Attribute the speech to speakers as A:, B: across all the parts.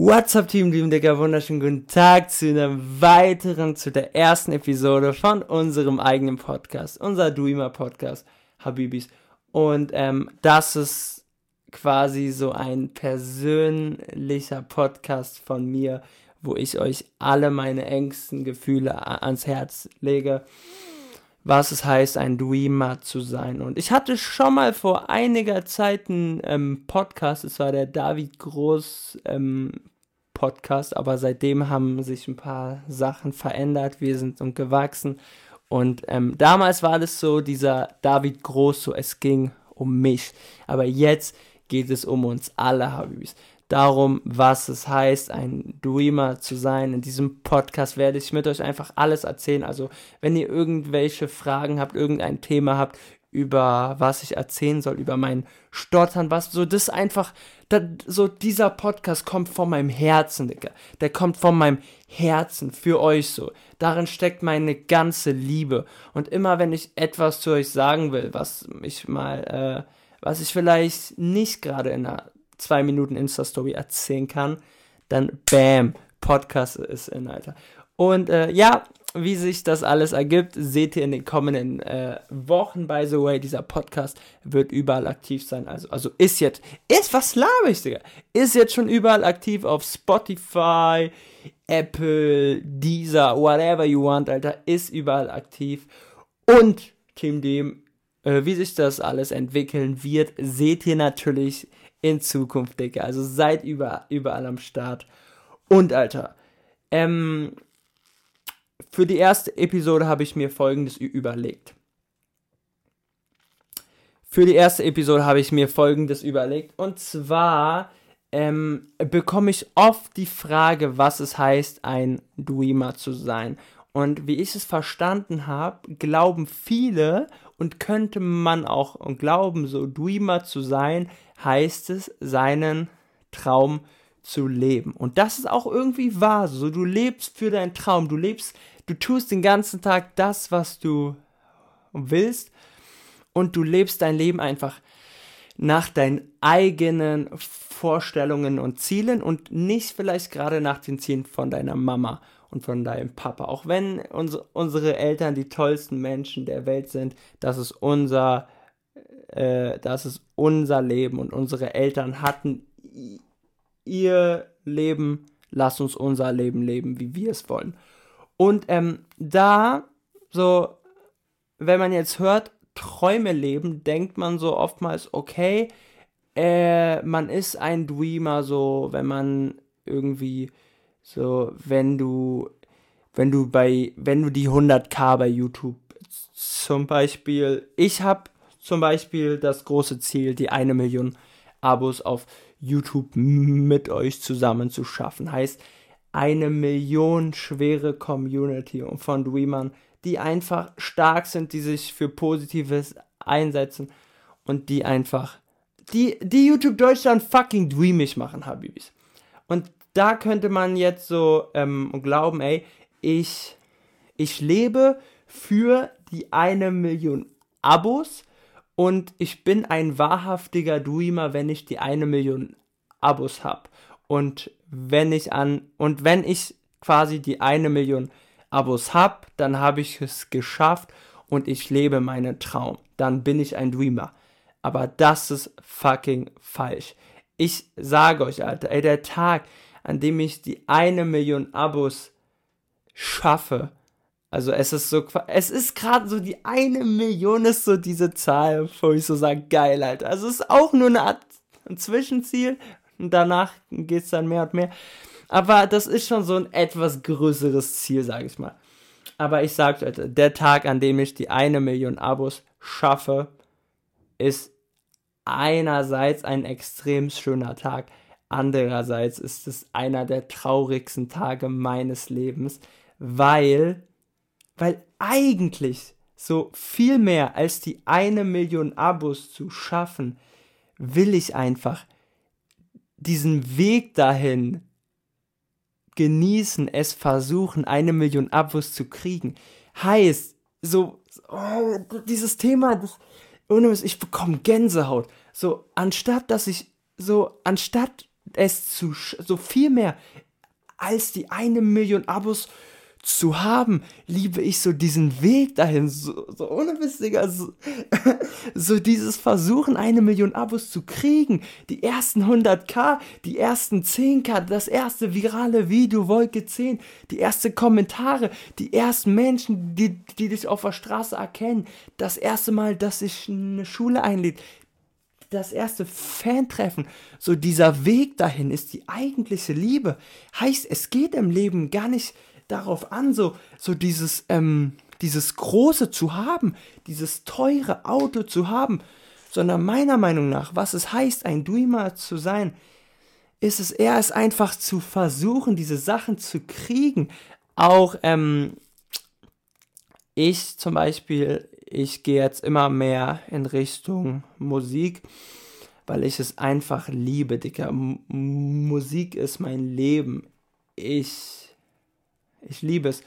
A: What's up, Team Dream Digger? Wunderschönen guten Tag zu einer weiteren, zu der ersten Episode von unserem eigenen Podcast, unser Dreamer Podcast, Habibis. Und ähm, das ist quasi so ein persönlicher Podcast von mir, wo ich euch alle meine engsten Gefühle ans Herz lege was es heißt, ein Dreamer zu sein. Und ich hatte schon mal vor einiger Zeit einen ähm, Podcast, es war der David Groß ähm, Podcast, aber seitdem haben sich ein paar Sachen verändert, wir sind und gewachsen. Und ähm, damals war das so, dieser David Groß, so es ging um mich. Aber jetzt geht es um uns alle, Habibis darum, was es heißt, ein Dreamer zu sein. In diesem Podcast werde ich mit euch einfach alles erzählen. Also, wenn ihr irgendwelche Fragen habt, irgendein Thema habt, über was ich erzählen soll, über mein Stottern, was so, das einfach, das, so dieser Podcast kommt von meinem Herzen, Digga. Der kommt von meinem Herzen für euch so. Darin steckt meine ganze Liebe. Und immer wenn ich etwas zu euch sagen will, was ich mal, äh, was ich vielleicht nicht gerade in einer zwei Minuten Insta-Story erzählen kann, dann bam, Podcast ist in, Alter. Und äh, ja, wie sich das alles ergibt, seht ihr in den kommenden äh, Wochen. By the way, dieser Podcast wird überall aktiv sein. Also, also ist jetzt, ist, was laber ich, Digga? Ist jetzt schon überall aktiv auf Spotify, Apple, Deezer, whatever you want, Alter. Ist überall aktiv. Und Team Dem, äh, wie sich das alles entwickeln wird, seht ihr natürlich in Zukunft, Digga. Also seid über, überall am Start. Und, Alter, ähm, für die erste Episode habe ich mir folgendes überlegt. Für die erste Episode habe ich mir folgendes überlegt. Und zwar ähm, bekomme ich oft die Frage, was es heißt, ein Dreamer zu sein. Und wie ich es verstanden habe, glauben viele und könnte man auch glauben, so Dreamer zu sein, heißt es, seinen Traum zu leben. Und das ist auch irgendwie wahr. So, du lebst für deinen Traum. Du lebst, du tust den ganzen Tag das, was du willst. Und du lebst dein Leben einfach nach deinen eigenen Vorstellungen und Zielen und nicht vielleicht gerade nach den Zielen von deiner Mama und von deinem Papa. Auch wenn uns, unsere Eltern die tollsten Menschen der Welt sind, das ist unser, äh, das ist unser Leben und unsere Eltern hatten ihr Leben, lass uns unser Leben leben, wie wir es wollen. Und ähm, da, so, wenn man jetzt hört, Träume leben, denkt man so oftmals, okay, äh, man ist ein Dreamer, so, wenn man irgendwie so, wenn du, wenn du bei, wenn du die 100k bei YouTube zum Beispiel, ich habe zum Beispiel das große Ziel, die eine Million Abos auf YouTube mit euch zusammen zu schaffen. Heißt, eine Million schwere Community von Dreamern, die einfach stark sind, die sich für Positives einsetzen und die einfach, die, die YouTube Deutschland fucking dreamig machen, Habibis. Und da könnte man jetzt so ähm, glauben, ey, ich, ich lebe für die eine Million Abos und ich bin ein wahrhaftiger Dreamer, wenn ich die eine Million Abos habe. Und wenn ich an, und wenn ich quasi die eine Million Abos habe, dann habe ich es geschafft und ich lebe meinen Traum. Dann bin ich ein Dreamer. Aber das ist fucking falsch. Ich sage euch, Alter, ey, der Tag, an dem ich die eine Million Abos schaffe. Also es ist so, es ist gerade so die eine Million ist so diese Zahl, wo ich so sage, geil, Alter. Also es ist auch nur eine Art Zwischenziel und danach geht es dann mehr und mehr. Aber das ist schon so ein etwas größeres Ziel, sage ich mal. Aber ich sage euch, der Tag, an dem ich die eine Million Abos schaffe, ist einerseits ein extrem schöner Tag. Andererseits ist es einer der traurigsten Tage meines Lebens, weil, weil eigentlich so viel mehr als die eine Million Abos zu schaffen, will ich einfach diesen Weg dahin genießen, es versuchen, eine Million Abos zu kriegen. Heißt, so, oh, dieses Thema, das, ohne ich bekomme Gänsehaut. So, anstatt dass ich, so, anstatt es zu, so viel mehr als die eine Million Abos zu haben, liebe ich so diesen Weg dahin, so, so ohne Mist, Digga, so, so dieses Versuchen, eine Million Abos zu kriegen, die ersten 100k, die ersten 10k, das erste virale Video, Wolke 10, die ersten Kommentare, die ersten Menschen, die, die dich auf der Straße erkennen, das erste Mal, dass sich eine Schule einlädt, das erste Fan-Treffen, so dieser Weg dahin ist die eigentliche Liebe. Heißt, es geht im Leben gar nicht darauf an, so, so dieses, ähm, dieses Große zu haben, dieses teure Auto zu haben, sondern meiner Meinung nach, was es heißt, ein Dreamer zu sein, ist es eher es einfach zu versuchen, diese Sachen zu kriegen. Auch ähm, ich zum Beispiel, ich gehe jetzt immer mehr in Richtung Musik, weil ich es einfach liebe, Dicker. M Musik ist mein Leben. Ich ich liebe es.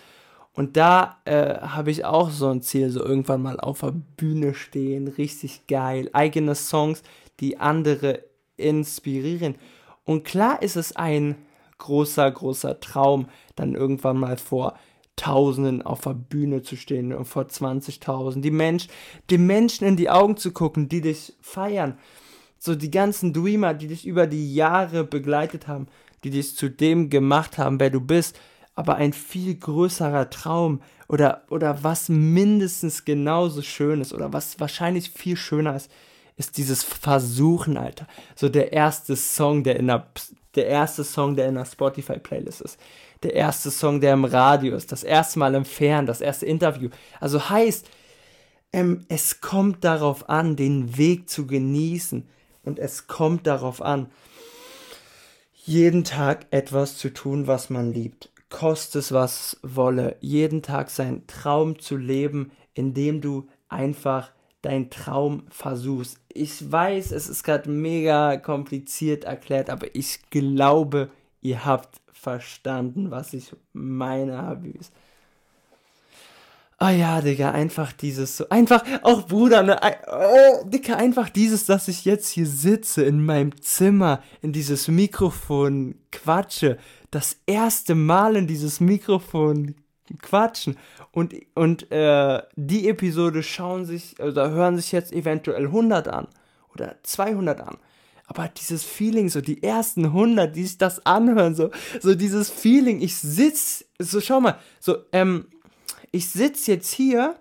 A: Und da äh, habe ich auch so ein Ziel, so irgendwann mal auf der Bühne stehen, richtig geil, eigene Songs, die andere inspirieren. Und klar ist es ein großer, großer Traum, dann irgendwann mal vor Tausenden auf der Bühne zu stehen und vor 20.000, die Mensch, den Menschen in die Augen zu gucken, die dich feiern. So die ganzen Dreamer, die dich über die Jahre begleitet haben, die dich zu dem gemacht haben, wer du bist aber ein viel größerer Traum oder, oder was mindestens genauso schön ist oder was wahrscheinlich viel schöner ist, ist dieses Versuchen, Alter. So der erste Song, der in der, der erste Song, der in der Spotify-Playlist ist. Der erste Song, der im Radio ist. Das erste Mal im Fern, das erste Interview. Also heißt, ähm, es kommt darauf an, den Weg zu genießen. Und es kommt darauf an, jeden Tag etwas zu tun, was man liebt koste es was wolle, jeden Tag seinen Traum zu leben, indem du einfach deinen Traum versuchst. Ich weiß, es ist gerade mega kompliziert erklärt, aber ich glaube, ihr habt verstanden, was ich meine, Habis. Ah ja, Digga, einfach dieses so, einfach, auch Bruder, ne, oh, Digga, einfach dieses, dass ich jetzt hier sitze in meinem Zimmer, in dieses Mikrofon quatsche, das erste Mal in dieses Mikrofon quatschen und, und äh, die Episode schauen sich, oder hören sich jetzt eventuell 100 an oder 200 an. Aber dieses Feeling, so die ersten 100, die sich das anhören, so, so dieses Feeling, ich sitz, so schau mal, so, ähm, ich sitz jetzt hier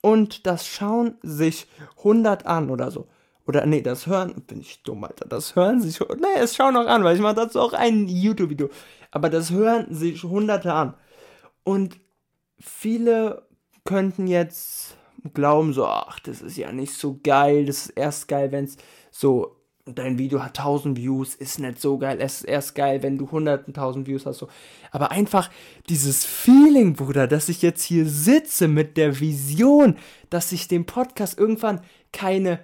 A: und das schauen sich 100 an oder so. Oder nee, das hören, bin ich dumm, Alter. Das hören sich, nee, es schauen auch an, weil ich mache dazu auch ein YouTube-Video. Aber das hören sich hunderte an. Und viele könnten jetzt glauben so, ach, das ist ja nicht so geil. Das ist erst geil, wenn es so, dein Video hat 1000 Views, ist nicht so geil. Es ist erst geil, wenn du hunderten tausend Views hast. So. Aber einfach dieses Feeling, Bruder, dass ich jetzt hier sitze mit der Vision, dass ich den Podcast irgendwann keine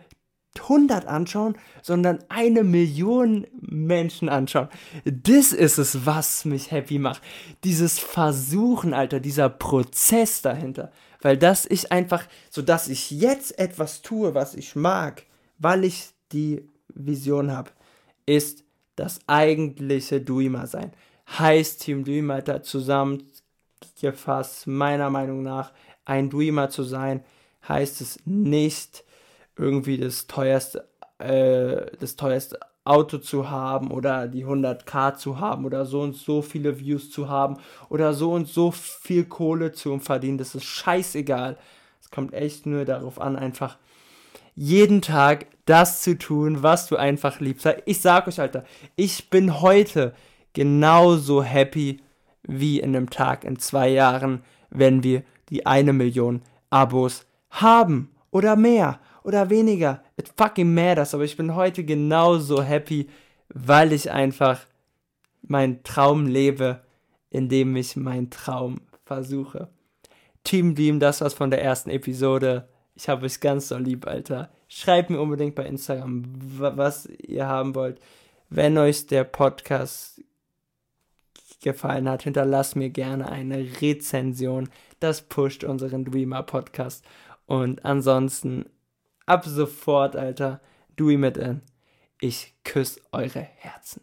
A: 100 anschauen, sondern eine Million Menschen anschauen. Das ist es, was mich happy macht. Dieses Versuchen, Alter, dieser Prozess dahinter. Weil das ich einfach, so dass ich jetzt etwas tue, was ich mag, weil ich die Vision habe, ist das eigentliche Dreamer sein. Heißt Team Alter, zusammengefasst, meiner Meinung nach, ein Dreamer zu sein, heißt es nicht, irgendwie das teuerste, äh, das teuerste Auto zu haben oder die 100k zu haben oder so und so viele Views zu haben oder so und so viel Kohle zu verdienen. Das ist scheißegal. Es kommt echt nur darauf an, einfach jeden Tag das zu tun, was du einfach liebst. Ich sag euch, Alter, ich bin heute genauso happy wie in einem Tag in zwei Jahren, wenn wir die eine Million Abos haben oder mehr oder weniger. It fucking matters. Aber ich bin heute genauso happy, weil ich einfach meinen Traum lebe, indem ich meinen Traum versuche. Team Beam, das war's von der ersten Episode. Ich habe euch ganz so lieb, Alter. Schreibt mir unbedingt bei Instagram, was ihr haben wollt. Wenn euch der Podcast gefallen hat, hinterlasst mir gerne eine Rezension. Das pusht unseren Dreamer Podcast. Und ansonsten ab sofort, Alter, Dewey mit in. Ich küsse eure Herzen.